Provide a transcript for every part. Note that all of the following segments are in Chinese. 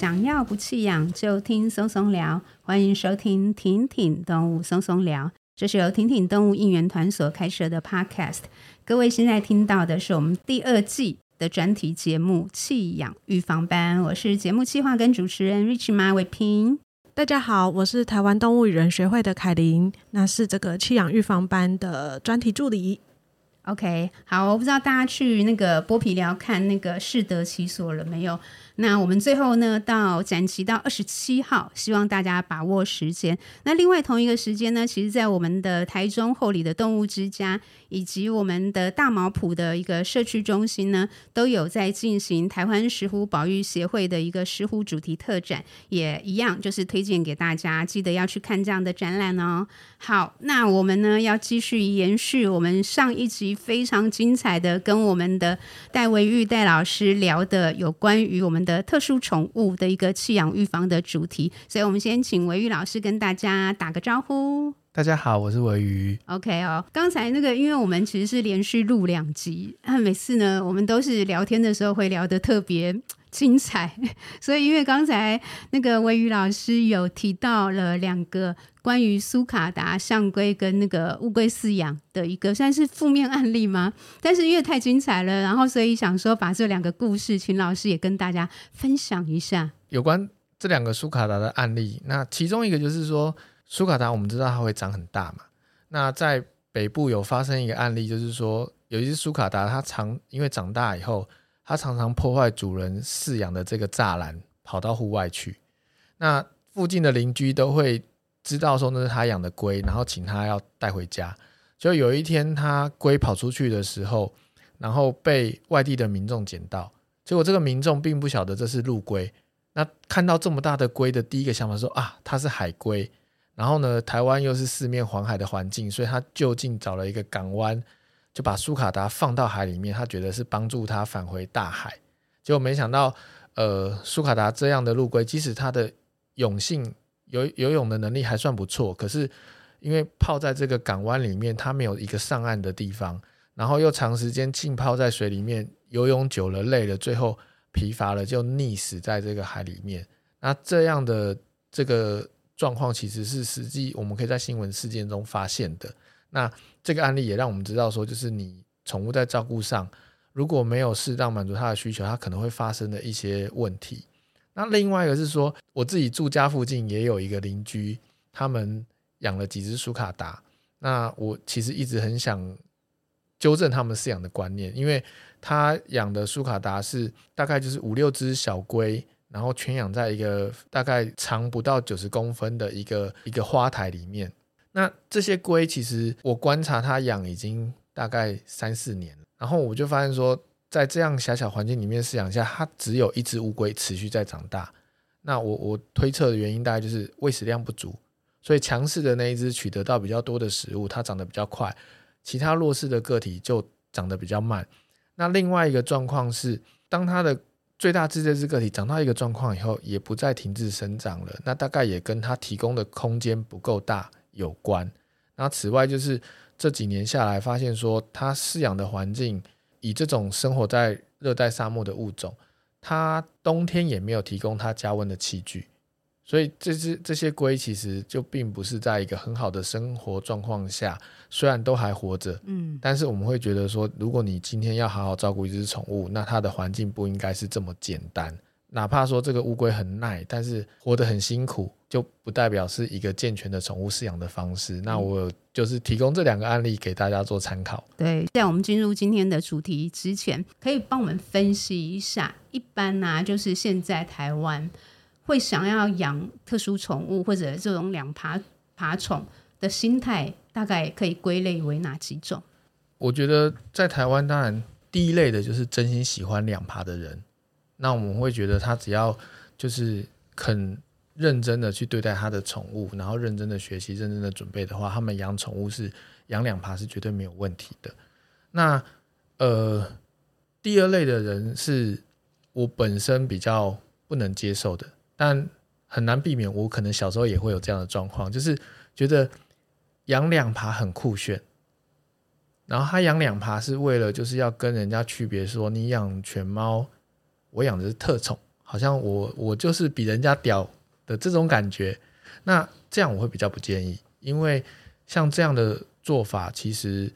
想要不弃养就听松松聊，欢迎收听婷婷动物松松聊。这是由婷婷动物应援团所开设的 Podcast。各位现在听到的是我们第二季的专题节目《弃养预防班》，我是节目企划跟主持人 Rich 马伟平。大家好，我是台湾动物与人学会的凯琳，那是这个弃养预防班的专题助理。OK，好，我不知道大家去那个剥皮寮看那个适得其所了没有？那我们最后呢，到展期到二十七号，希望大家把握时间。那另外同一个时间呢，其实在我们的台中后里的动物之家，以及我们的大毛埔的一个社区中心呢，都有在进行台湾石虎保育协会的一个石虎主题特展，也一样就是推荐给大家，记得要去看这样的展览哦。好，那我们呢要继续延续我们上一集非常精彩的，跟我们的戴维玉戴老师聊的有关于我们。的特殊宠物的一个弃养预防的主题，所以我们先请维宇老师跟大家打个招呼。大家好，我是维宇。OK 哦，刚才那个，因为我们其实是连续录两集，那每次呢，我们都是聊天的时候会聊得特别 精彩，所以因为刚才那个维宇老师有提到了两个。关于苏卡达象龟跟那个乌龟饲养的一个算是负面案例吗？但是因为太精彩了，然后所以想说把这两个故事，请老师也跟大家分享一下。有关这两个苏卡达的案例，那其中一个就是说，苏卡达我们知道它会长很大嘛。那在北部有发生一个案例，就是说有一只苏卡达，它常因为长大以后，它常常破坏主人饲养的这个栅栏，跑到户外去。那附近的邻居都会。知道说那是他养的龟，然后请他要带回家。就有一天他龟跑出去的时候，然后被外地的民众捡到。结果这个民众并不晓得这是陆龟。那看到这么大的龟的第一个想法说啊，它是海龟。然后呢，台湾又是四面环海的环境，所以他就近找了一个港湾，就把苏卡达放到海里面。他觉得是帮助他返回大海。结果没想到，呃，苏卡达这样的陆龟，即使它的泳性。游游泳的能力还算不错，可是因为泡在这个港湾里面，它没有一个上岸的地方，然后又长时间浸泡在水里面，游泳久了累了，最后疲乏了就溺死在这个海里面。那这样的这个状况其实是实际我们可以在新闻事件中发现的。那这个案例也让我们知道说，就是你宠物在照顾上如果没有适当满足它的需求，它可能会发生的一些问题。那另外一个是说，我自己住家附近也有一个邻居，他们养了几只苏卡达。那我其实一直很想纠正他们饲养的观念，因为他养的苏卡达是大概就是五六只小龟，然后圈养在一个大概长不到九十公分的一个一个花台里面。那这些龟其实我观察他养已经大概三四年了，然后我就发现说。在这样狭小环境里面饲养下，它只有一只乌龟持续在长大。那我我推测的原因大概就是喂食量不足，所以强势的那一只取得到比较多的食物，它长得比较快；其他弱势的个体就长得比较慢。那另外一个状况是，当它的最大只这只个体长到一个状况以后，也不再停滞生长了。那大概也跟它提供的空间不够大有关。那此外就是这几年下来发现说，它饲养的环境。以这种生活在热带沙漠的物种，它冬天也没有提供它加温的器具，所以这只这些龟其实就并不是在一个很好的生活状况下，虽然都还活着，嗯，但是我们会觉得说，如果你今天要好好照顾一只宠物，那它的环境不应该是这么简单。哪怕说这个乌龟很耐，但是活得很辛苦，就不代表是一个健全的宠物饲养的方式。那我就是提供这两个案例给大家做参考。对，在我们进入今天的主题之前，可以帮我们分析一下，一般呢、啊，就是现在台湾会想要养特殊宠物或者这种两爬爬宠的心态，大概可以归类为哪几种？我觉得在台湾，当然第一类的就是真心喜欢两爬的人。那我们会觉得他只要就是肯认真的去对待他的宠物，然后认真的学习、认真的准备的话，他们养宠物是养两爬是绝对没有问题的。那呃，第二类的人是我本身比较不能接受的，但很难避免。我可能小时候也会有这样的状况，就是觉得养两爬很酷炫，然后他养两爬是为了就是要跟人家区别说，你养犬猫。我养的是特宠，好像我我就是比人家屌的这种感觉。那这样我会比较不建议，因为像这样的做法，其实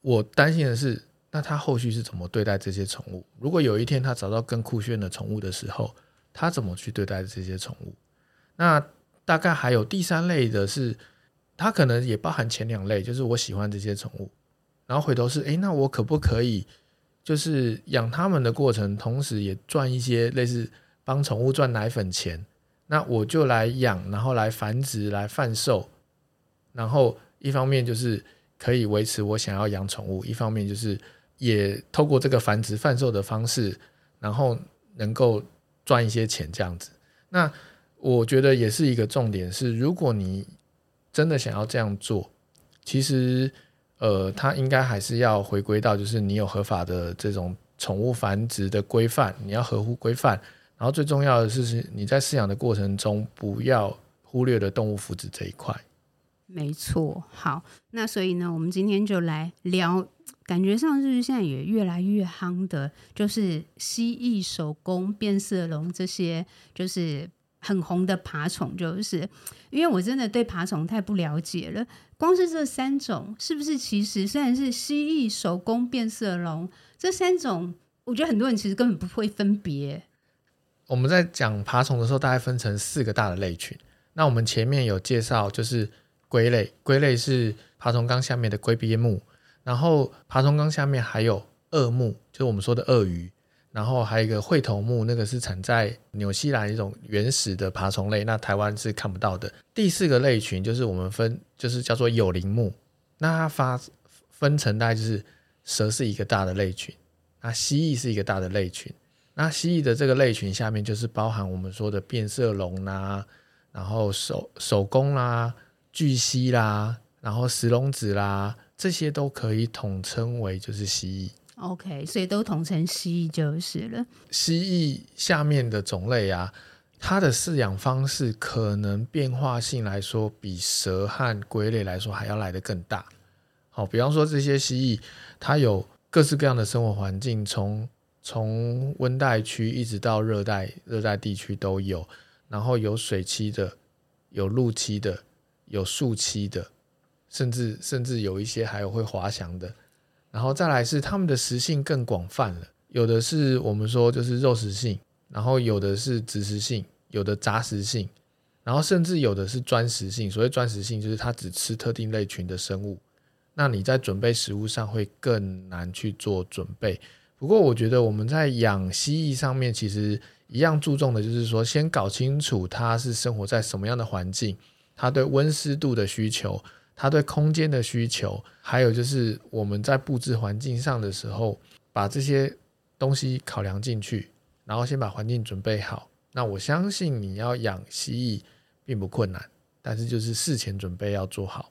我担心的是，那他后续是怎么对待这些宠物？如果有一天他找到更酷炫的宠物的时候，他怎么去对待这些宠物？那大概还有第三类的是，他可能也包含前两类，就是我喜欢这些宠物，然后回头是，诶，那我可不可以就是养他们的过程，同时也赚一些类似帮宠物赚奶粉钱？那我就来养，然后来繁殖，来贩售，然后一方面就是可以维持我想要养宠物，一方面就是也透过这个繁殖贩售的方式，然后能够赚一些钱这样子。那我觉得也是一个重点是，如果你真的想要这样做，其实呃，它应该还是要回归到就是你有合法的这种宠物繁殖的规范，你要合乎规范。然后最重要的是，是你在饲养的过程中不要忽略了动物福祉这一块。没错，好，那所以呢，我们今天就来聊，感觉上是现在也越来越夯的，就是蜥蜴、守宫、变色龙这些，就是很红的爬虫。就是因为我真的对爬虫太不了解了，光是这三种，是不是其实虽然是蜥蜴、守宫、变色龙这三种，我觉得很多人其实根本不会分别。我们在讲爬虫的时候，大概分成四个大的类群。那我们前面有介绍，就是龟类，龟类是爬虫纲下面的龟鳖目，然后爬虫纲下面还有鳄目，就是我们说的鳄鱼，然后还有一个喙头目，那个是产在纽西兰一种原始的爬虫类，那台湾是看不到的。第四个类群就是我们分，就是叫做有鳞目，那它发分成大概就是蛇是一个大的类群，那蜥蜴是一个大的类群。那蜥蜴的这个类群下面就是包含我们说的变色龙啦，然后守守宫啦、巨蜥啦，然后石龙子啦，这些都可以统称为就是蜥蜴。OK，所以都统称蜥蜴就是了。蜥蜴下面的种类啊，它的饲养方式可能变化性来说，比蛇和龟类来说还要来得更大。好，比方说这些蜥蜴，它有各式各样的生活环境，从从温带区一直到热带，热带地区都有，然后有水栖的，有陆栖的，有树栖的，甚至甚至有一些还有会滑翔的，然后再来是它们的食性更广泛了，有的是我们说就是肉食性，然后有的是植食性，有的杂食性，然后甚至有的是专食性。所谓专食性，就是它只吃特定类群的生物，那你在准备食物上会更难去做准备。不过，我觉得我们在养蜥蜴上面，其实一样注重的就是说，先搞清楚它是生活在什么样的环境，它对温湿度的需求，它对空间的需求，还有就是我们在布置环境上的时候，把这些东西考量进去，然后先把环境准备好。那我相信你要养蜥蜴并不困难，但是就是事前准备要做好。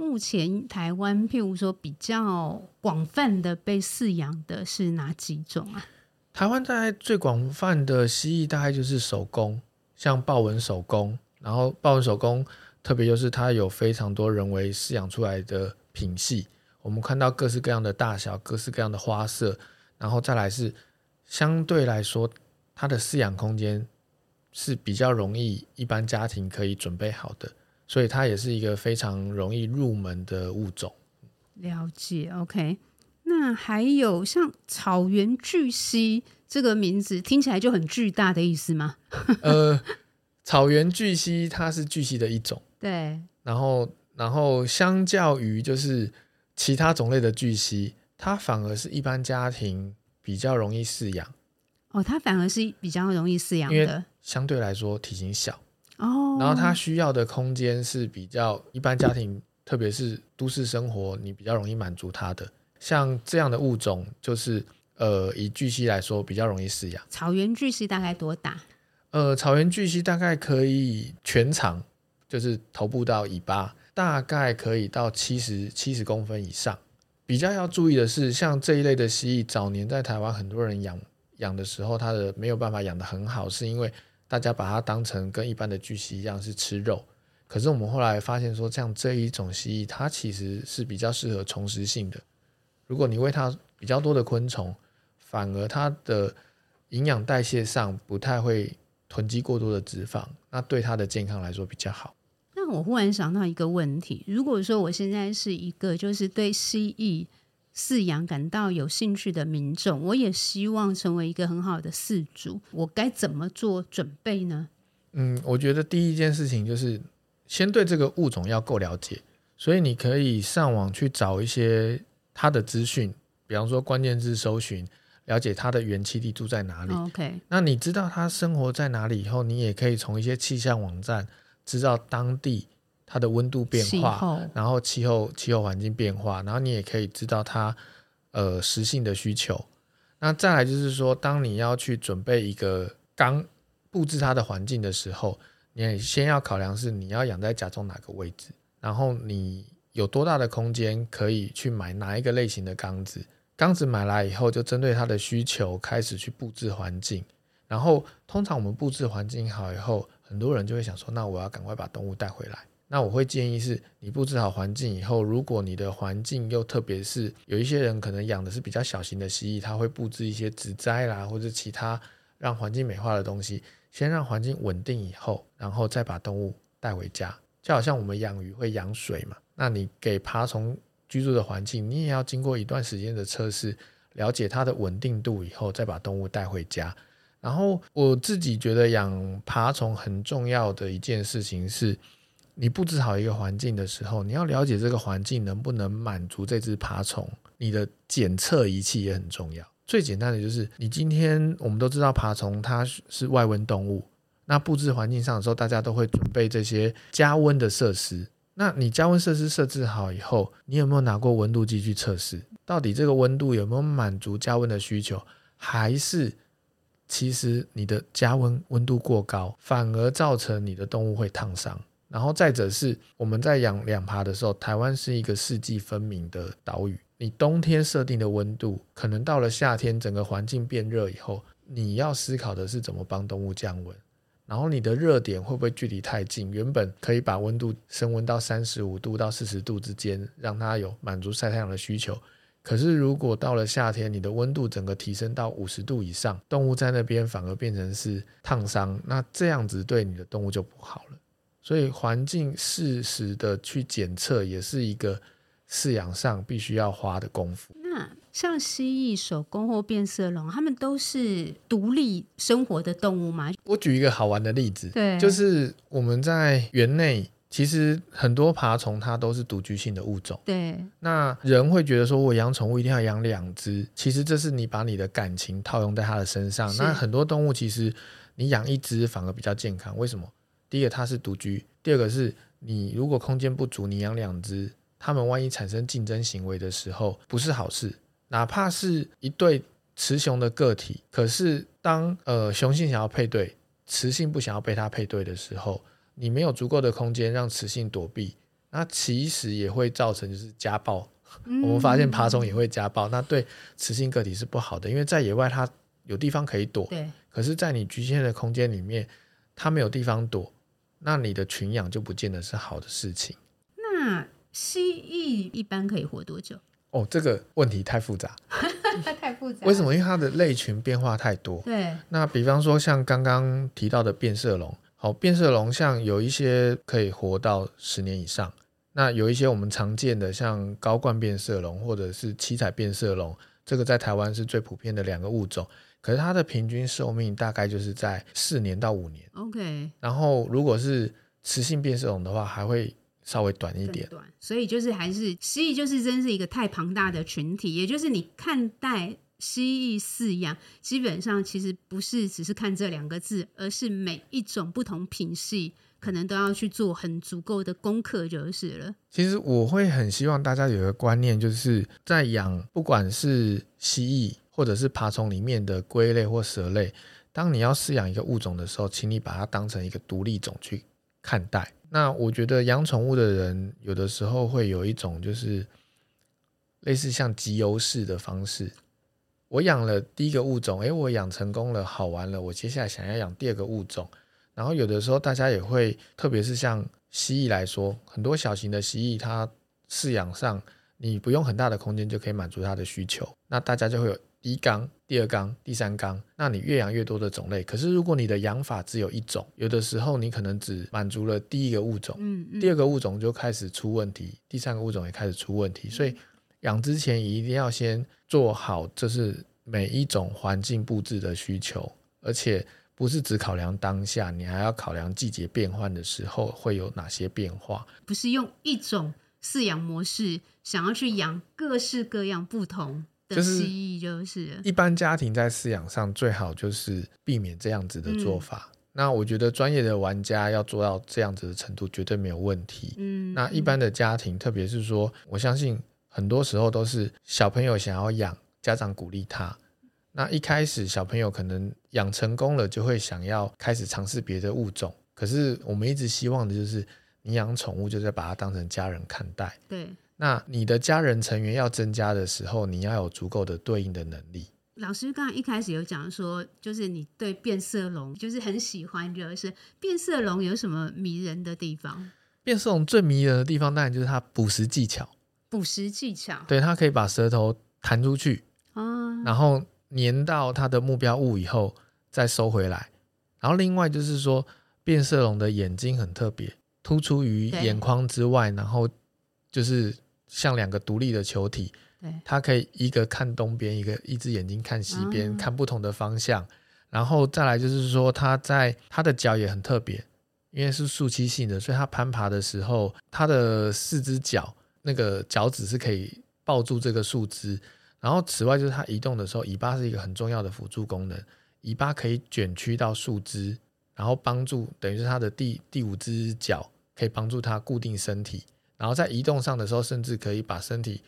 目前台湾，譬如说比较广泛的被饲养的是哪几种啊？台湾在最广泛的蜥蜴大概就是守宫，像豹纹守宫，然后豹纹守宫特别就是它有非常多人为饲养出来的品系，我们看到各式各样的大小，各式各样的花色，然后再来是相对来说它的饲养空间是比较容易一般家庭可以准备好的。所以它也是一个非常容易入门的物种。了解，OK。那还有像草原巨蜥这个名字听起来就很巨大的意思吗？呃，草原巨蜥它是巨蜥的一种。对。然后，然后相较于就是其他种类的巨蜥，它反而是一般家庭比较容易饲养。哦，它反而是比较容易饲养的，因为相对来说体型小。哦，然后它需要的空间是比较一般家庭，特别是都市生活，你比较容易满足它的。像这样的物种，就是呃，以巨蜥来说，比较容易饲养。草原巨蜥大概多大？呃，草原巨蜥大概可以全长，就是头部到尾巴，大概可以到七十七十公分以上。比较要注意的是，像这一类的蜥蜴，早年在台湾很多人养养的时候，它的没有办法养得很好，是因为。大家把它当成跟一般的巨蜥一样是吃肉，可是我们后来发现说，像这一种蜥蜴，它其实是比较适合虫食性的。如果你喂它比较多的昆虫，反而它的营养代谢上不太会囤积过多的脂肪，那对它的健康来说比较好。那我忽然想到一个问题：如果说我现在是一个就是对蜥蜴饲养感到有兴趣的民众，我也希望成为一个很好的饲主，我该怎么做准备呢？嗯，我觉得第一件事情就是先对这个物种要够了解，所以你可以上网去找一些它的资讯，比方说关键字搜寻。了解它的原栖地住在哪里？OK，那你知道它生活在哪里以后，你也可以从一些气象网站知道当地它的温度变化，然后气候气候环境变化，然后你也可以知道它呃食性的需求。那再来就是说，当你要去准备一个缸布置它的环境的时候，你也先要考量是你要养在家中哪个位置，然后你有多大的空间可以去买哪一个类型的缸子。缸子买来以后，就针对它的需求开始去布置环境。然后，通常我们布置环境好以后，很多人就会想说：“那我要赶快把动物带回来。”那我会建议是，你布置好环境以后，如果你的环境又特别是有一些人可能养的是比较小型的蜥蜴，他会布置一些植栽啦，或者其他让环境美化的东西，先让环境稳定以后，然后再把动物带回家。就好像我们养鱼会养水嘛，那你给爬虫。居住的环境，你也要经过一段时间的测试，了解它的稳定度以后，再把动物带回家。然后我自己觉得养爬虫很重要的一件事情是，你布置好一个环境的时候，你要了解这个环境能不能满足这只爬虫。你的检测仪器也很重要。最简单的就是，你今天我们都知道爬虫它是外温动物，那布置环境上的时候，大家都会准备这些加温的设施。那你加温设施设置好以后，你有没有拿过温度计去测试，到底这个温度有没有满足加温的需求，还是其实你的加温温度过高，反而造成你的动物会烫伤？然后再者是我们在养两爬的时候，台湾是一个四季分明的岛屿，你冬天设定的温度，可能到了夏天整个环境变热以后，你要思考的是怎么帮动物降温。然后你的热点会不会距离太近？原本可以把温度升温到三十五度到四十度之间，让它有满足晒太阳的需求。可是如果到了夏天，你的温度整个提升到五十度以上，动物在那边反而变成是烫伤，那这样子对你的动物就不好了。所以环境适时的去检测，也是一个饲养上必须要花的功夫。那像蜥蜴、守宫或变色龙，它们都是独立生活的动物吗？我举一个好玩的例子，对，就是我们在园内，其实很多爬虫它都是独居性的物种。对，那人会觉得说，我养宠物一定要养两只，其实这是你把你的感情套用在它的身上。那很多动物其实你养一只反而比较健康，为什么？第一个它是独居，第二个是你如果空间不足，你养两只，它们万一产生竞争行为的时候，不是好事。哪怕是一对雌雄的个体，可是当呃雄性想要配对，雌性不想要被它配对的时候，你没有足够的空间让雌性躲避，那其实也会造成就是家暴。嗯、我们发现爬虫也会家暴，那对雌性个体是不好的，因为在野外它有地方可以躲，对。可是，在你局限的空间里面，它没有地方躲，那你的群养就不见得是好的事情。那蜥蜴一般可以活多久？哦，这个问题太复杂，太复杂。为什么？因为它的类群变化太多。对。那比方说，像刚刚提到的变色龙，好，变色龙像有一些可以活到十年以上，那有一些我们常见的，像高冠变色龙或者是七彩变色龙，这个在台湾是最普遍的两个物种。可是它的平均寿命大概就是在四年到五年。OK。然后如果是雌性变色龙的话，还会。稍微短一点，短，所以就是还是蜥蜴，就是真是一个太庞大的群体。也就是你看待蜥蜴饲养，基本上其实不是只是看这两个字，而是每一种不同品系，可能都要去做很足够的功课就是了。其实我会很希望大家有一个观念，就是在养不管是蜥蜴或者是爬虫里面的龟类或蛇类，当你要饲养一个物种的时候，请你把它当成一个独立种去看待。那我觉得养宠物的人有的时候会有一种就是类似像集邮式的方式。我养了第一个物种，诶，我养成功了，好玩了，我接下来想要养第二个物种。然后有的时候大家也会，特别是像蜥蜴来说，很多小型的蜥蜴，它饲养上你不用很大的空间就可以满足它的需求。那大家就会有第一缸、第二缸、第三缸，那你越养越多的种类。可是如果你的养法只有一种，有的时候你可能只满足了第一个物种，嗯嗯，第二个物种就开始出问题，第三个物种也开始出问题。所以养之前一定要先做好，就是每一种环境布置的需求，而且不是只考量当下，你还要考量季节变换的时候会有哪些变化。不是用一种饲养模式想要去养各式各样不同。就是就是一般家庭在饲养上最好就是避免这样子的做法。嗯、那我觉得专业的玩家要做到这样子的程度，绝对没有问题。嗯，那一般的家庭，特别是说，我相信很多时候都是小朋友想要养，家长鼓励他。那一开始小朋友可能养成功了，就会想要开始尝试别的物种。可是我们一直希望的就是，你养宠物就是把它当成家人看待。对。那你的家人成员要增加的时候，你要有足够的对应的能力。老师刚才一开始有讲说，就是你对变色龙就是很喜欢，就是变色龙有什么迷人的地方？变色龙最迷人的地方，当然就是它捕食技巧。捕食技巧，对，它可以把舌头弹出去，啊，然后粘到它的目标物以后再收回来。然后另外就是说，变色龙的眼睛很特别，突出于眼眶之外，然后就是。像两个独立的球体，对，它可以一个看东边，一个一只眼睛看西边，哦，看不同的方向。然后再来就是说，它在它的脚也很特别，因为是树栖性的，所以它攀爬的时候，它的四只脚那个脚趾是可以抱住这个树枝。然后此外就是它移动的时候，尾巴是一个很重要的辅助功能，尾巴可以卷曲到树枝，然后帮助等于是它的第第五只脚可以帮助它固定身体。然后在移动上的时候，甚至可以把身体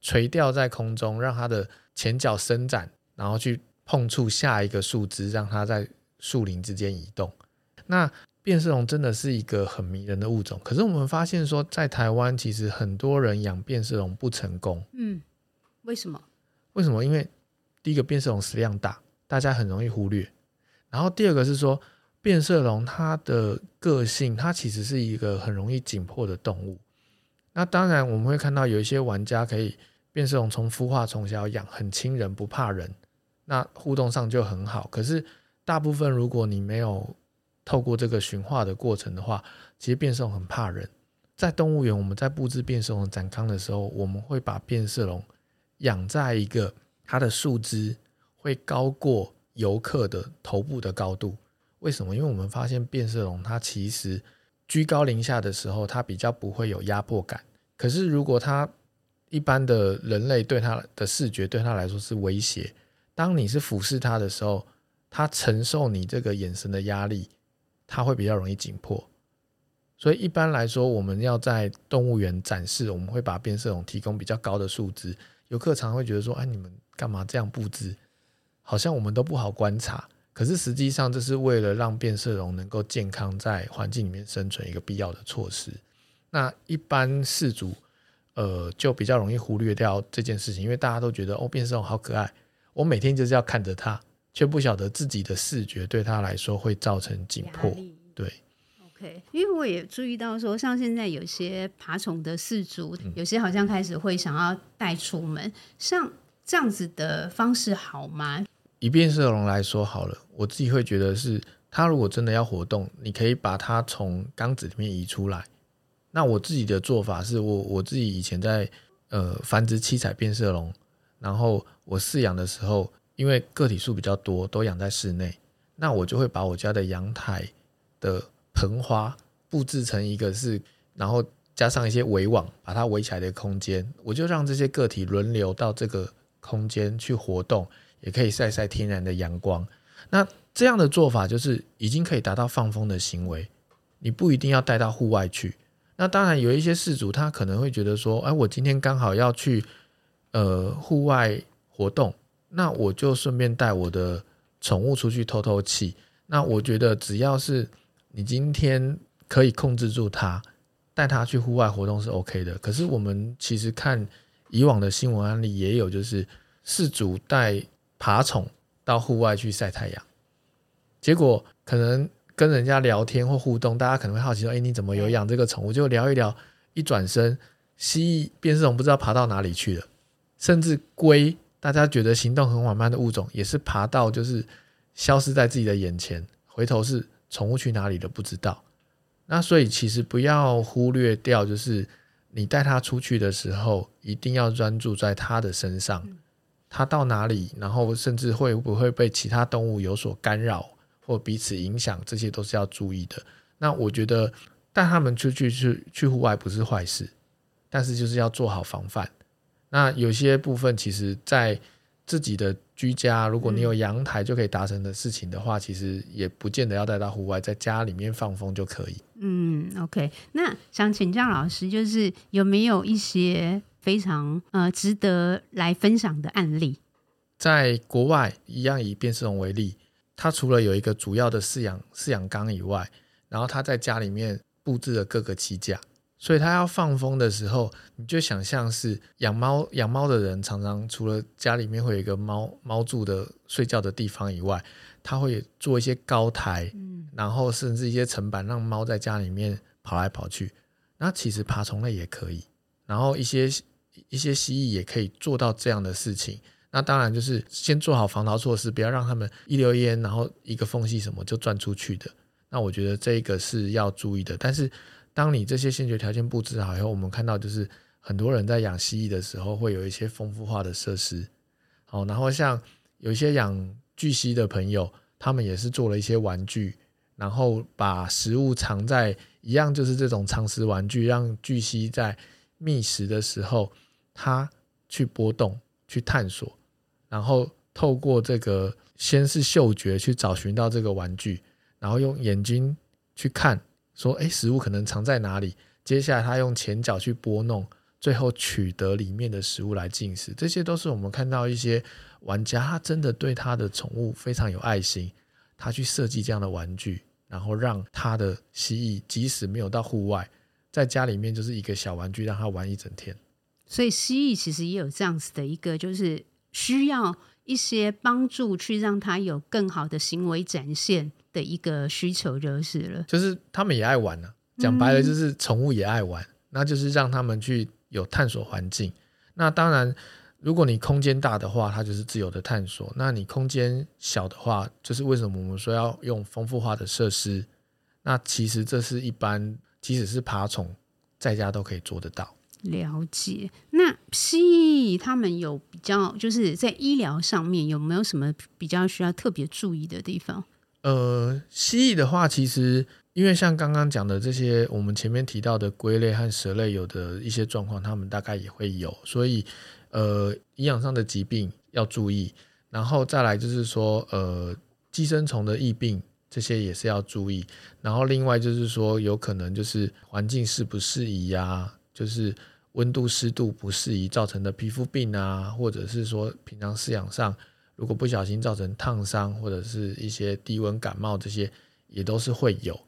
垂吊在空中，让它的前脚伸展，然后去碰触下一个树枝，让它在树林之间移动。那变色龙真的是一个很迷人的物种，可是我们发现说，在台湾其实很多人养变色龙不成功。嗯，为什么？为什么？因为第一个变色龙食量大，大家很容易忽略。然后第二个是说，变色龙它的个性，它其实是一个很容易紧迫的动物。那当然，我们会看到有一些玩家可以变色龙从孵化从小养，很亲人，不怕人，那互动上就很好。可是大部分，如果你没有透过这个驯化的过程的话，其实变色龙很怕人。在动物园，我们在布置变色龙展缸的时候，我们会把变色龙养在一个它的树枝会高过游客的头部的高度。为什么？因为我们发现变色龙它其实居高临下的时候，它比较不会有压迫感。可是，如果他一般的人类对他的视觉对他来说是威胁，当你是俯视他的时候，他承受你这个眼神的压力，他会比较容易紧迫。所以一般来说，我们要在动物园展示，我们会把变色龙提供比较高的树枝。游客常会觉得说：“哎，你们干嘛这样布置？好像我们都不好观察。”可是实际上，这是为了让变色龙能够健康在环境里面生存一个必要的措施。那一般饲主，呃，就比较容易忽略掉这件事情，因为大家都觉得哦，变色龙好可爱，我每天就是要看着它，却不晓得自己的视觉对它来说会造成紧迫。对，OK，因为我也注意到说，像现在有些爬虫的饲主，有些好像开始会想要带出门，嗯，像这样子的方式好吗？以变色龙来说好了，我自己会觉得是，它如果真的要活动，你可以把它从缸子里面移出来。那我自己的做法是我我自己以前在呃繁殖七彩变色龙，然后我饲养的时候，因为个体数比较多，都养在室内，那我就会把我家的阳台的盆花布置成一个是，然后加上一些围网，把它围起来的空间，我就让这些个体轮流到这个空间去活动，也可以晒晒天然的阳光。那这样的做法就是已经可以达到放风的行为，你不一定要带到户外去。那当然有一些事主，他可能会觉得说，哎，我今天刚好要去呃户外活动，那我就顺便带我的宠物出去透透气。那我觉得只要是你今天可以控制住它，带它去户外活动是 OK 的。可是我们其实看以往的新闻案例，也有就是事主带爬虫到户外去晒太阳，结果可能。跟人家聊天或互动，大家可能会好奇说：“哎，你怎么有养这个宠物？”就聊一聊，一转身，蜥蜴变色龙不知道爬到哪里去了，甚至龟大家觉得行动很缓慢的物种，也是爬到就是消失在自己的眼前，回头是宠物去哪里了不知道。那所以其实不要忽略掉，就是你带它出去的时候，一定要专注在它的身上，它到哪里，然后甚至会不会被其他动物有所干扰或彼此影响，这些都是要注意的。那我觉得带他们出去去去户外不是坏事，但是就是要做好防范。那有些部分，其实，在自己的居家，如果你有阳台就可以达成的事情的话，嗯、其实也不见得要带到户外，在家里面放风就可以。嗯，OK。那想请教老师，就是有没有一些非常呃值得来分享的案例？在国外，一样以变色龙为例，它除了有一个主要的饲养饲养缸以外，然后它在家里面布置了各个栖架。所以它要放风的时候，你就想象是养猫养猫的人，常常除了家里面会有一个猫猫住的睡觉的地方以外，它会做一些高台，嗯然后甚至一些层板，让猫在家里面跑来跑去。那其实爬虫类也可以，然后一些一些蜥蜴也可以做到这样的事情。那当然就是先做好防逃措施，不要让他们一溜烟，然后一个缝隙什么就钻出去的。那我觉得这个是要注意的，但是。当你这些先决条件布置好以后，我们看到就是很多人在养蜥蜴的时候会有一些丰富化的设施，好，然后像有一些养巨蜥的朋友，他们也是做了一些玩具，然后把食物藏在一样就是这种藏食玩具，让巨蜥在觅食的时候，它去波动、去探索，然后透过这个先是嗅觉去找寻到这个玩具，然后用眼睛去看。说，诶，食物可能藏在哪里？接下来他用前脚去拨弄，最后取得里面的食物来进食。这些都是我们看到一些玩家，他真的对他的宠物非常有爱心，他去设计这样的玩具，然后让他的蜥蜴即使没有到户外，在家里面就是一个小玩具，让他玩一整天。所以蜥蜴其实也有这样子的一个，就是需要一些帮助，去让它有更好的行为展现。的一个需求就是了，就是他们也爱玩呢、啊。讲白了，就是宠物也爱玩，嗯、那就是让他们去有探索环境。那当然，如果你空间大的话，它就是自由的探索；那你空间小的话，就是为什么我们说要用丰富化的设施？那其实这是一般，即使是爬虫，在家都可以做得到。了解。那蜥蜴他们有比较，就是在医疗上面有没有什么比较需要特别注意的地方？呃，蜥蜴的话，其实因为像刚刚讲的这些，我们前面提到的龟类和蛇类有的一些状况，它们大概也会有，所以呃，营养上的疾病要注意，然后再来就是说，呃，寄生虫的疫病这些也是要注意，然后另外就是说，有可能就是环境适不适宜啊，就是温度湿度不适宜造成的皮肤病啊，或者是说平常饲养上。如果不小心造成烫伤或者是一些低温感冒，这些也都是会有。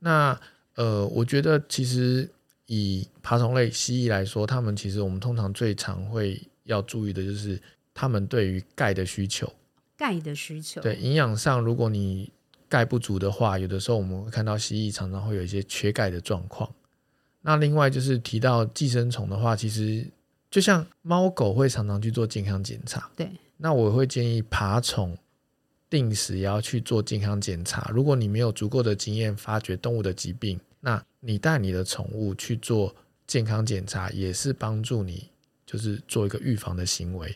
那呃，我觉得其实以爬虫类蜥蜴来说，它们其实我们通常最常会要注意的就是它们对于钙的需求。钙的需求。对，营养上，如果你钙不足的话，有的时候我们会看到蜥蜴常常会有一些缺钙的状况。那另外就是提到寄生虫的话，其实就像猫狗会常常去做健康检查。对。那我会建议爬虫定时也要去做健康检查。如果你没有足够的经验发觉动物的疾病，那你带你的宠物去做健康检查，也是帮助你就是做一个预防的行为。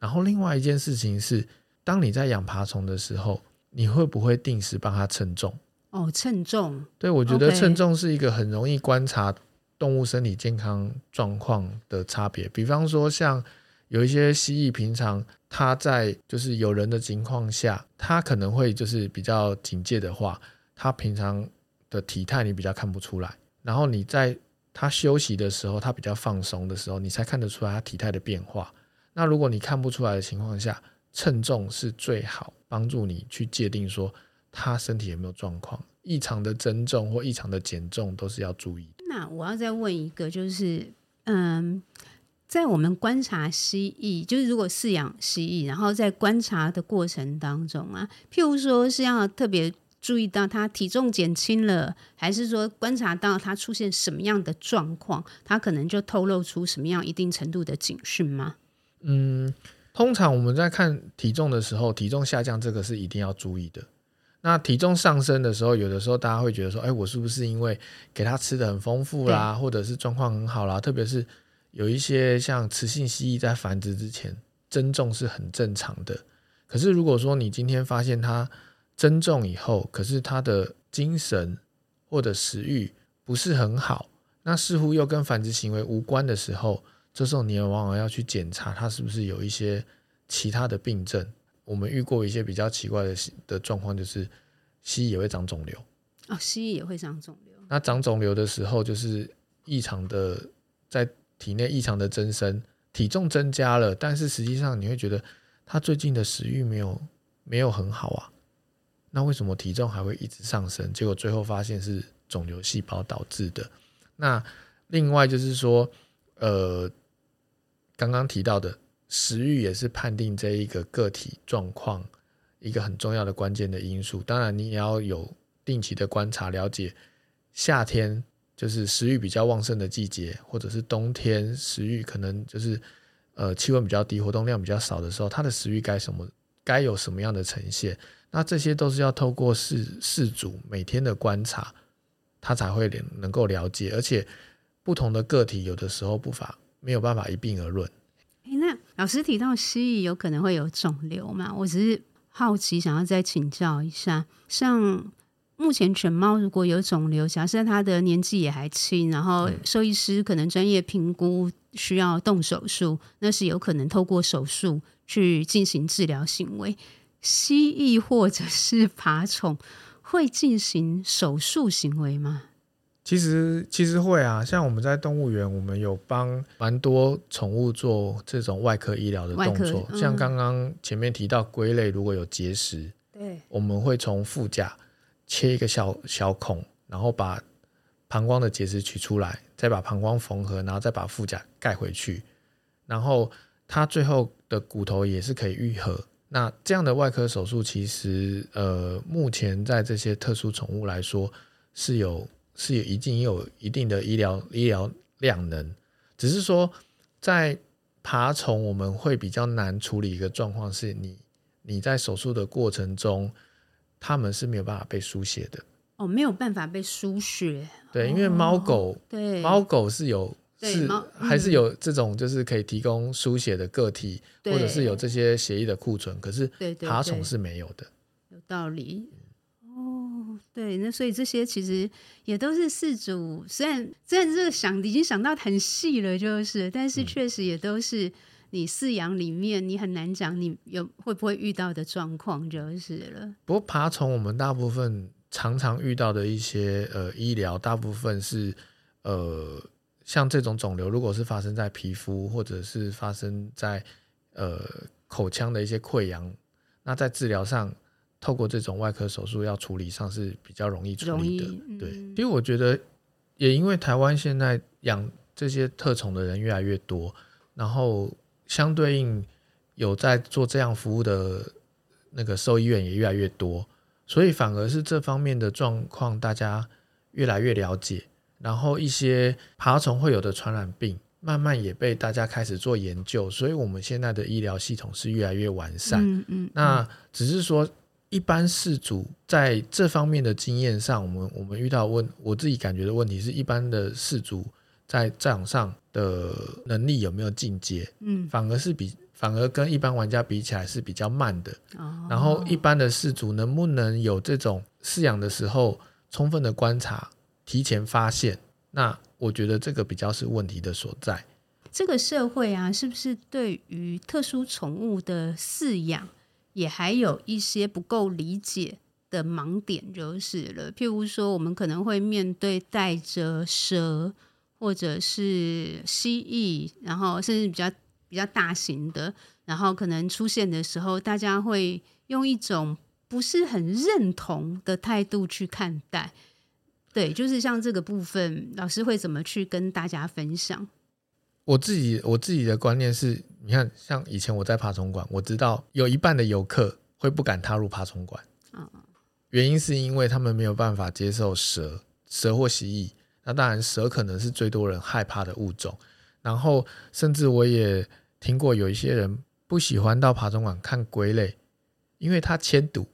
然后另外一件事情是，当你在养爬虫的时候，你会不会定时帮它称重？哦，称重。对，我觉得称重是一个很容易观察动物身体健康状况的差别。比方说，像有一些蜥蜴平常。它在就是有人的情况下，它可能会就是比较警戒的话，它平常的体态你比较看不出来。然后你在它休息的时候，它比较放松的时候，你才看得出来它体态的变化。那如果你看不出来的情况下，称重是最好帮助你去界定说它身体有没有状况。异常的增重或异常的减重都是要注意的。那我要再问一个，就是嗯。在我们观察蜥蜴，就是如果饲养蜥蜴，然后在观察的过程当中啊，譬如说是要特别注意到它体重减轻了，还是说观察到它出现什么样的状况，它可能就透露出什么样一定程度的警讯吗？嗯，通常我们在看体重的时候，体重下降这个是一定要注意的。那体重上升的时候，有的时候大家会觉得说，哎，我是不是因为给他吃的很丰富啦，或者是状况很好啦？特别是有一些像雌性蜥蜴在繁殖之前增重是很正常的。可是如果说你今天发现它增重以后，可是它的精神或者食欲不是很好，那似乎又跟繁殖行为无关的时候，这时候你也往往要去检查它是不是有一些其他的病症。我们遇过一些比较奇怪的的状况，就是蜥蜴也会长肿瘤。哦，蜥蜴也会长肿瘤。那长肿瘤的时候，就是异常的在体内异常的增生，体重增加了，但是实际上你会觉得它最近的食欲没有没有很好啊。那为什么体重还会一直上升？结果最后发现是肿瘤细胞导致的。那另外就是说，呃。刚刚提到的食欲也是判定这一个个体状况一个很重要的关键的因素。当然，你也要有定期的观察，了解夏天就是食欲比较旺盛的季节，或者是冬天食欲可能就是呃气温比较低、活动量比较少的时候，它的食欲该什么该有什么样的呈现？那这些都是要透过饲饲主每天的观察，他才会能够了解。而且不同的个体有的时候不乏。没有办法一并而论。老师提到蜥蜴有可能会有肿瘤嘛？我只是好奇，想要再请教一下。像目前犬猫如果有肿瘤，假设它的年纪也还轻，然后兽医师可能专业评估需要动手术，那是有可能透过手术去进行治疗行为。蜥蜴或者是爬虫会进行手术行为吗？其实其实会啊，像我们在动物园，我们有帮蛮多宠物做这种外科医疗的动作。嗯、像刚刚前面提到龟类，如果有结石，对，我们会从腹甲切一个小小孔，然后把膀胱的结石取出来，再把膀胱缝合，然后再把腹甲盖回去，然后它最后的骨头也是可以愈合。那这样的外科手术，其实呃，目前在这些特殊宠物来说是有。是有已经有一定的医疗医疗量能，只是说在爬虫我们会比较难处理一个状况，是你你在手术的过程中，他们是没有办法被输血的。哦，没有办法被输血。对，因为猫狗对猫狗是有是还是有这种就是可以提供输血的个体，或者是有这些血液的库存，可是爬虫是没有的。有道理。对，那所以这些其实也都是饲主，虽然虽然这个想已经想到很细了，就是，但是确实也都是你饲养里面你很难讲你有会不会遇到的状况，就是了。不过爬虫我们大部分常常遇到的一些呃医疗，大部分是呃像这种肿瘤，如果是发生在皮肤或者是发生在呃口腔的一些溃疡，那在治疗上。透过这种外科手术要处理上是比较容易处理的，嗯、对。因为我觉得，也因为台湾现在养这些特宠的人越来越多，然后相对应有在做这样服务的那个兽医院也越来越多，所以反而是这方面的状况大家越来越了解，然后一些爬虫会有的传染病慢慢也被大家开始做研究，所以我们现在的医疗系统是越来越完善。嗯嗯嗯，那只是说。一般饲主在这方面的经验上，我们我们遇到问我自己感觉的问题是一般的饲主在战场上的能力有没有进阶？嗯，反而是比反而跟一般玩家比起来是比较慢的。哦，然后一般的饲主能不能有这种饲养的时候充分的观察，提前发现？那我觉得这个比较是问题的所在。这个社会啊，是不是对于特殊宠物的饲养？也还有一些不够理解的盲点，就是了。譬如说，我们可能会面对带着蛇或者是蜥蜴，然后甚至比较比较大型的，然后可能出现的时候，大家会用一种不是很认同的态度去看待。对，就是像这个部分，老师会怎么去跟大家分享？我自己我自己的观念是，你看，像以前我在爬虫馆，我知道有一半的游客会不敢踏入爬虫馆，嗯原因是因为他们没有办法接受蛇、蛇或蜥蜴。那当然，蛇可能是最多人害怕的物种。然后，甚至我也听过有一些人不喜欢到爬虫馆看龟类，因为他迁赌，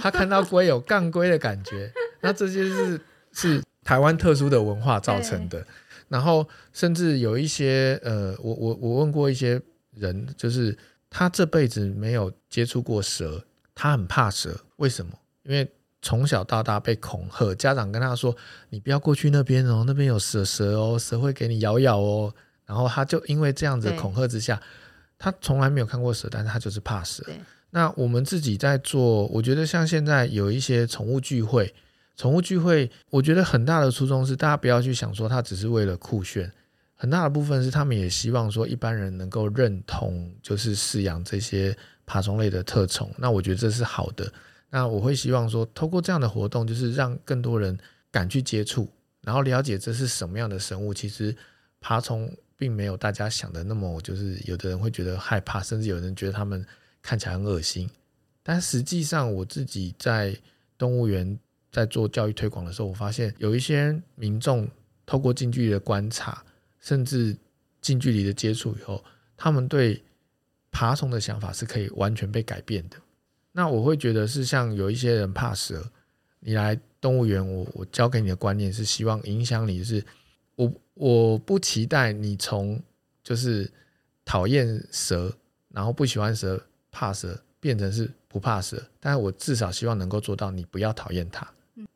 他看到龟有 杠龟的感觉。那这些是是台湾特殊的文化造成的。然后甚至有一些呃，我我我问过一些人，就是他这辈子没有接触过蛇，他很怕蛇。为什么？因为从小到大被恐吓，家长跟他说：“你不要过去那边哦，那边有蛇蛇哦，蛇会给你咬咬哦。”然后他就因为这样子的恐吓之下，他从来没有看过蛇，但是他就是怕蛇。那我们自己在做，我觉得像现在有一些宠物聚会。宠物聚会，我觉得很大的初衷是大家不要去想说它只是为了酷炫，很大的部分是他们也希望说一般人能够认同，就是饲养这些爬虫类的特宠。那我觉得这是好的。那我会希望说，透过这样的活动，就是让更多人敢去接触，然后了解这是什么样的生物。其实爬虫并没有大家想的那么，就是有的人会觉得害怕，甚至有人觉得他们看起来很恶心。但实际上，我自己在动物园。在做教育推广的时候，我发现有一些民众透过近距离的观察，甚至近距离的接触以后，他们对爬虫的想法是可以完全被改变的。那我会觉得是像有一些人怕蛇，你来动物园，我我教给你的观念是希望影响你，是我我不期待你从就是讨厌蛇，然后不喜欢蛇、怕蛇，变成是不怕蛇，但是我至少希望能够做到你不要讨厌它。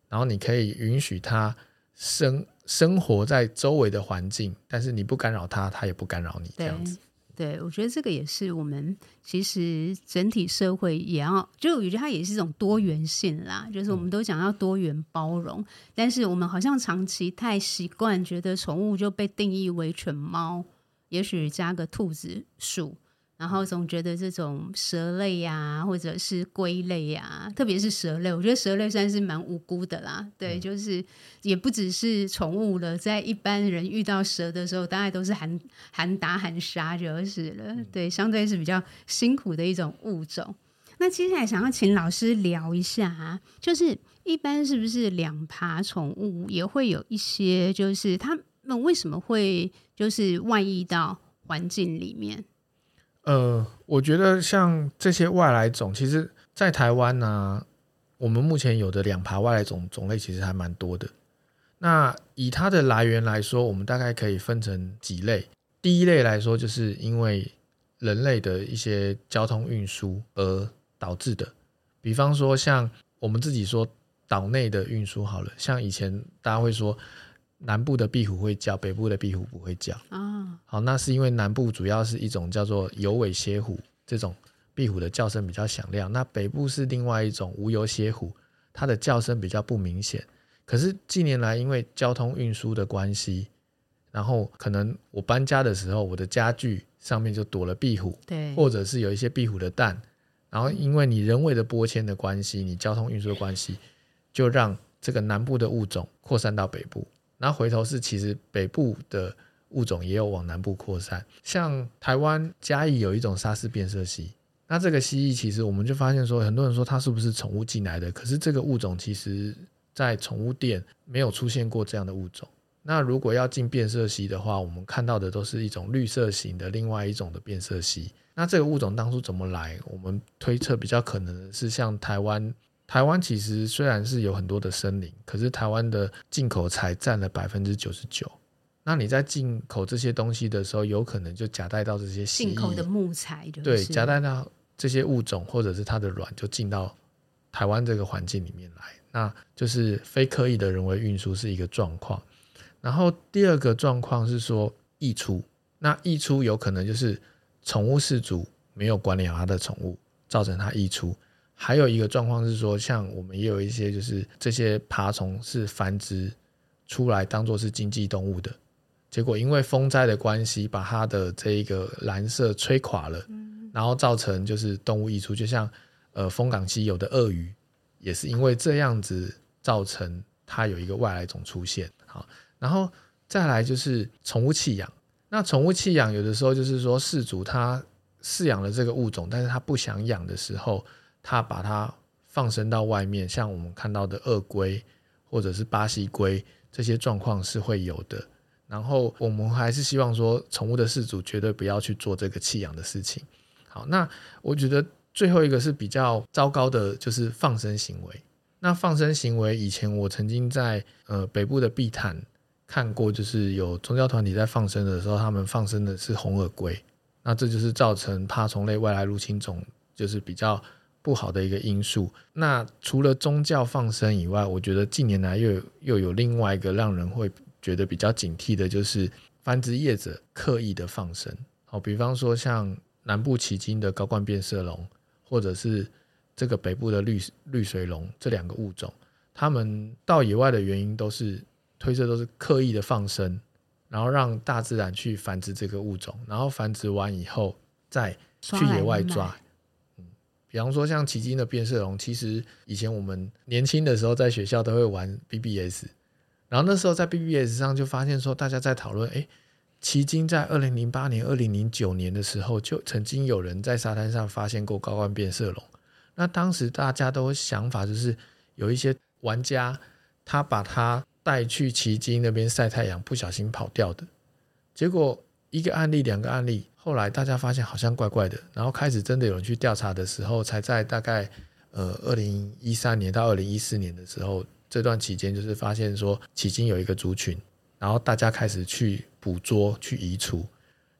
然后你可以允许它生生活在周围的环境，但是你不干扰它，它也不干扰你，这样子。对，我觉得这个也是我们其实整体社会也要，就我觉得它也是一种多元性啦。就是我们都讲要多元包容，但是我们好像长期太习惯，觉得宠物就被定义为犬猫，也许加个兔子、鼠。然后总觉得这种蛇类呀、啊，或者是龟类呀、啊，特别是蛇类，我觉得蛇类算是蛮无辜的啦。对，就是也不只是宠物了，在一般人遇到蛇的时候，大概都是喊喊打喊杀就死了。对，相对是比较辛苦的一种物种。那接下来想要请老师聊一下啊，就是一般是不是两爬宠物也会有一些，就是它们为什么会就是外溢到环境里面？呃，我觉得像这些外来种，其实，在台湾呢、我们目前有的两排外来种种类其实还蛮多的。那以它的来源来说，我们大概可以分成几类。第一类来说，就是因为人类的一些交通运输而导致的，比方说像我们自己说岛内的运输好了，像以前大家会说。南部的壁虎会叫，北部的壁虎不会叫。啊，好，那是因为南部主要是一种叫做有尾蝎虎，这种壁虎的叫声比较响亮。那北部是另外一种无油蝎虎，它的叫声比较不明显。可是近年来因为交通运输的关系，然后可能我搬家的时候，我的家具上面就躲了壁虎，对，或者是有一些壁虎的蛋。然后因为你人为的搬迁的关系，你交通运输的关系，就让这个南部的物种扩散到北部。那回头是，其实北部的物种也有往南部扩散，像台湾嘉义有一种沙氏变色蜥，那这个蜥蜴其实我们就发现说，很多人说它是不是宠物进来的，可是这个物种其实在宠物店没有出现过这样的物种。那如果要进变色蜥的话，我们看到的都是一种绿色型的另外一种的变色蜥。那这个物种当初怎么来？我们推测比较可能是像台湾。台湾其实虽然是有很多的森林，可是台湾的进口才占了百分之九十九。那你在进口这些东西的时候，有可能就夹带到这些进口的木材，对，夹带到这些物种或者是它的卵，就进到台湾这个环境里面来，那就是非刻意的人为运输是一个状况。然后第二个状况是说溢出，那溢出有可能就是宠物饲主没有管理好他的宠物，造成它溢出。还有一个状况是说，像我们也有一些，就是这些爬虫是繁殖出来当做是经济动物的，结果因为风灾的关系，把它的这一个蓝色吹垮了，然后造成就是动物溢出，就像呃风港溪有的鳄鱼，也是因为这样子造成它有一个外来种出现。好，然后再来就是宠物弃养，那宠物弃养有的时候就是说饲主他饲养了这个物种，但是他不想养的时候。他把它放生到外面，像我们看到的鳄龟或者是巴西龟，这些状况是会有的。然后我们还是希望说，宠物的饲主绝对不要去做这个弃养的事情。好，那我觉得最后一个是比较糟糕的，就是放生行为。那放生行为，以前我曾经在呃北部的碧潭看过，就是有宗教团体在放生的时候，他们放生的是红耳龟，那这就是造成爬虫类外来入侵种就是比较不好的一个因素。那除了宗教放生以外，我觉得近年来又有又有另外一个让人会觉得比较警惕的，就是繁殖业者刻意的放生。好，比方说像南部旗津的高冠变色龙，或者是。这个北部的绿绿水龙这两个物种，它们到野外的原因都是推测都是刻意的放生，然后让大自然去繁殖这个物种，然后繁殖完以后再去野外抓。比方说像旗津的变色龙，其实以前我们年轻的时候在学校都会玩 BBS，然后那时候在 BBS 上就发现说大家在讨论，哎，旗津在二零零八年、二零零九年的时候就曾经有人在沙滩上发现过高冠变色龙。那当时大家都想法就是有一些玩家，他把它带去旗津那边晒太阳，不小心跑掉的。结果一个案例、两个案例，后来大家发现好像怪怪的，然后开始真的有人去调查的时候，才在大概呃二零一三年到二零一四年的时候，这段期间就是发现说迄今有一个族群，然后大家开始去捕捉、去移除，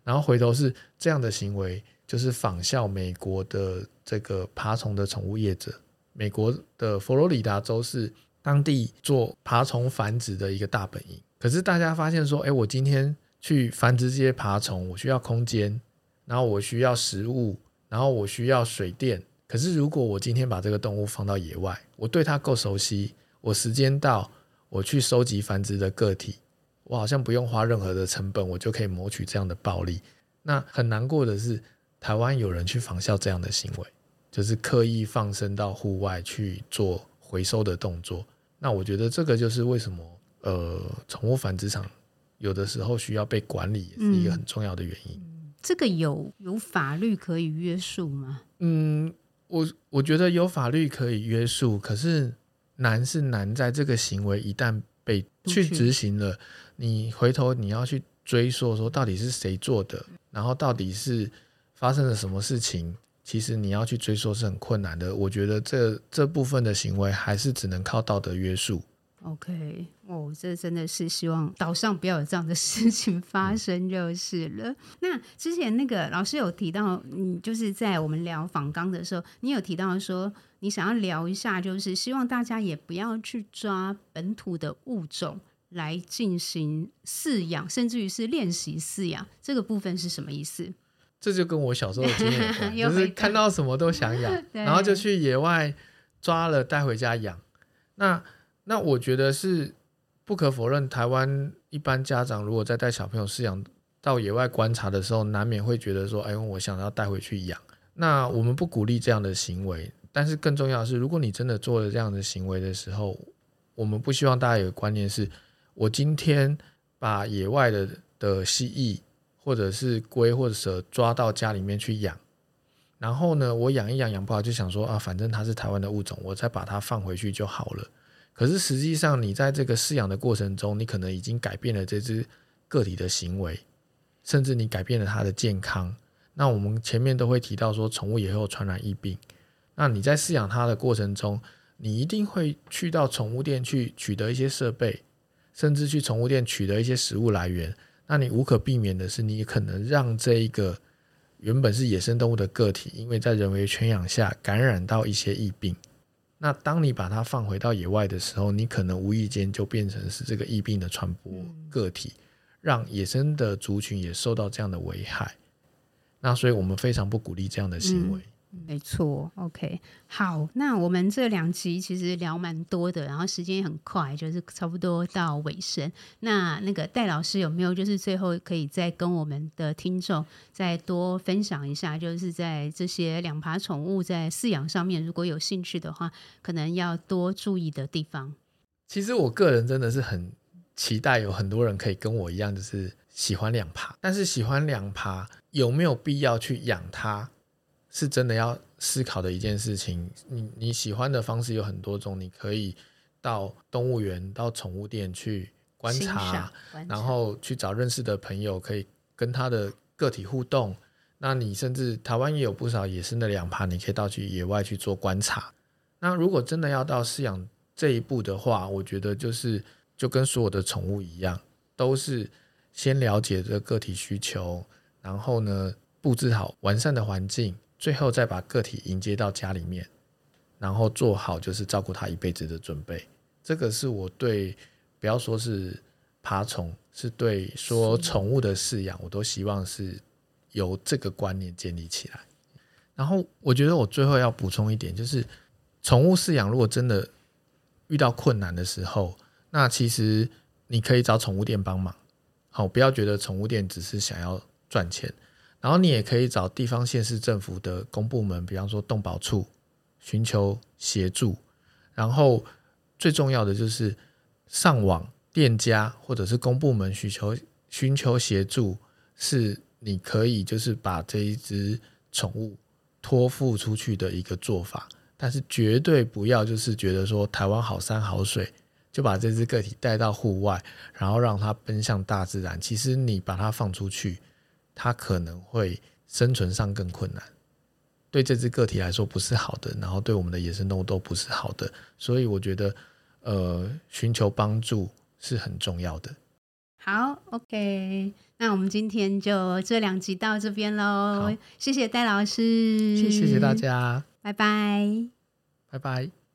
然后回头是这样的行为。就是仿效美国的这个爬虫的宠物业者，美国的佛罗里达州是当地做爬虫繁殖的一个大本营。可是大家发现说，哎，我今天去繁殖这些爬虫，我需要空间，然后我需要食物，然后我需要水电。可是如果我今天把这个动物放到野外，我对它够熟悉，我时间到，我去收集繁殖的个体，我好像不用花任何的成本，我就可以谋取这样的暴利。那很难过的是。台湾有人去仿效这样的行为，就是刻意放生到户外去做回收的动作。那我觉得这个就是为什么呃，宠物繁殖场有的时候需要被管理，也是一个很重要的原因。嗯，这个有有法律可以约束吗？嗯，我我觉得有法律可以约束，可是难是难在这个行为一旦被去执行了，你回头你要去追溯说到底是谁做的，然后到底是。发生了什么事情？其实你要去追溯是很困难的。我觉得这这部分的行为还是只能靠道德约束。OK，哦，这真的是希望岛上不要有这样的事情发生就是了。嗯、那之前那个老师有提到，你就是在我们聊访纲的时候，你有提到说你想要聊一下，就是希望大家也不要去抓本土的物种来进行饲养，甚至于是练习饲养。这个部分是什么意思？这就跟我小时候的经验，就是看到什么都想养，然后就去野外抓了带回家养。那那我觉得是不可否认，台湾一般家长如果在带小朋友饲养到野外观察的时候，难免会觉得说：“哎，我想要带回去养。”那我们不鼓励这样的行为，但是更重要的是，如果你真的做了这样的行为的时候，我们不希望大家有个观念是：我今天把野外的的蜥蜴。或者是龟或者蛇抓到家里面去养，然后呢，我养一养养不好，就想说啊，反正它是台湾的物种，我再把它放回去就好了。可是实际上，你在这个饲养的过程中，你可能已经改变了这只个体的行为，甚至你改变了它的健康。那我们前面都会提到说，宠物也会有传染疫病。那你在饲养它的过程中，你一定会去到宠物店去取得一些设备，甚至去宠物店取得一些食物来源。那你无可避免的是，你可能让这一个原本是野生动物的个体，因为在人为圈养下感染到一些疫病。那当你把它放回到野外的时候，你可能无意间就变成是这个疫病的传播个体，让野生的族群也受到这样的危害。那所以我们非常不鼓励这样的行为。没错，OK，好，那我们这两集其实聊蛮多的，然后时间也很快，就是差不多到尾声。那那个戴老师有没有就是最后可以再跟我们的听众再多分享一下，就是在这些两爬宠物在饲养上面，如果有兴趣的话，可能要多注意的地方。其实我个人真的是很期待有很多人可以跟我一样，就是喜欢两爬，但是喜欢两爬有没有必要去养它？是真的要思考的一件事情。你你喜欢的方式有很多种，你可以到动物园、到宠物店去观察，观察，然后去找认识的朋友，可以跟他的个体互动。那你甚至台湾也有不少野生的两爬，你可以到去野外去做观察。那如果真的要到饲养这一步的话，我觉得就是就跟所有的宠物一样，都是先了解这个体需求，然后呢布置好完善的环境，最后再把个体迎接到家里面，然后做好就是照顾它一辈子的准备。这个是我对不要说是爬虫，是对说宠物的饲养，我都希望是。由这个观念建立起来，然后我觉得我最后要补充一点，就是宠物饲养如果真的遇到困难的时候，那其实你可以找宠物店帮忙。好，不要觉得宠物店只是想要赚钱，然后你也可以找地方县市政府的公部门，比方说动保处，寻求协助。然后最重要的就是上网店家或者是公部门寻求寻求协助是。你可以就是把这一只宠物托付出去的一个做法，但是绝对不要就是觉得说台湾好山好水，就把这只个体带到户外，然后让它奔向大自然。其实你把它放出去，它可能会生存上更困难，对这只个体来说不是好的，然后对我们的野生动物都不是好的。所以我觉得，呃，寻求帮助是很重要的。好，OK。那我们今天就这两集到这边喽，谢谢戴老师，谢谢大家，拜拜，拜拜。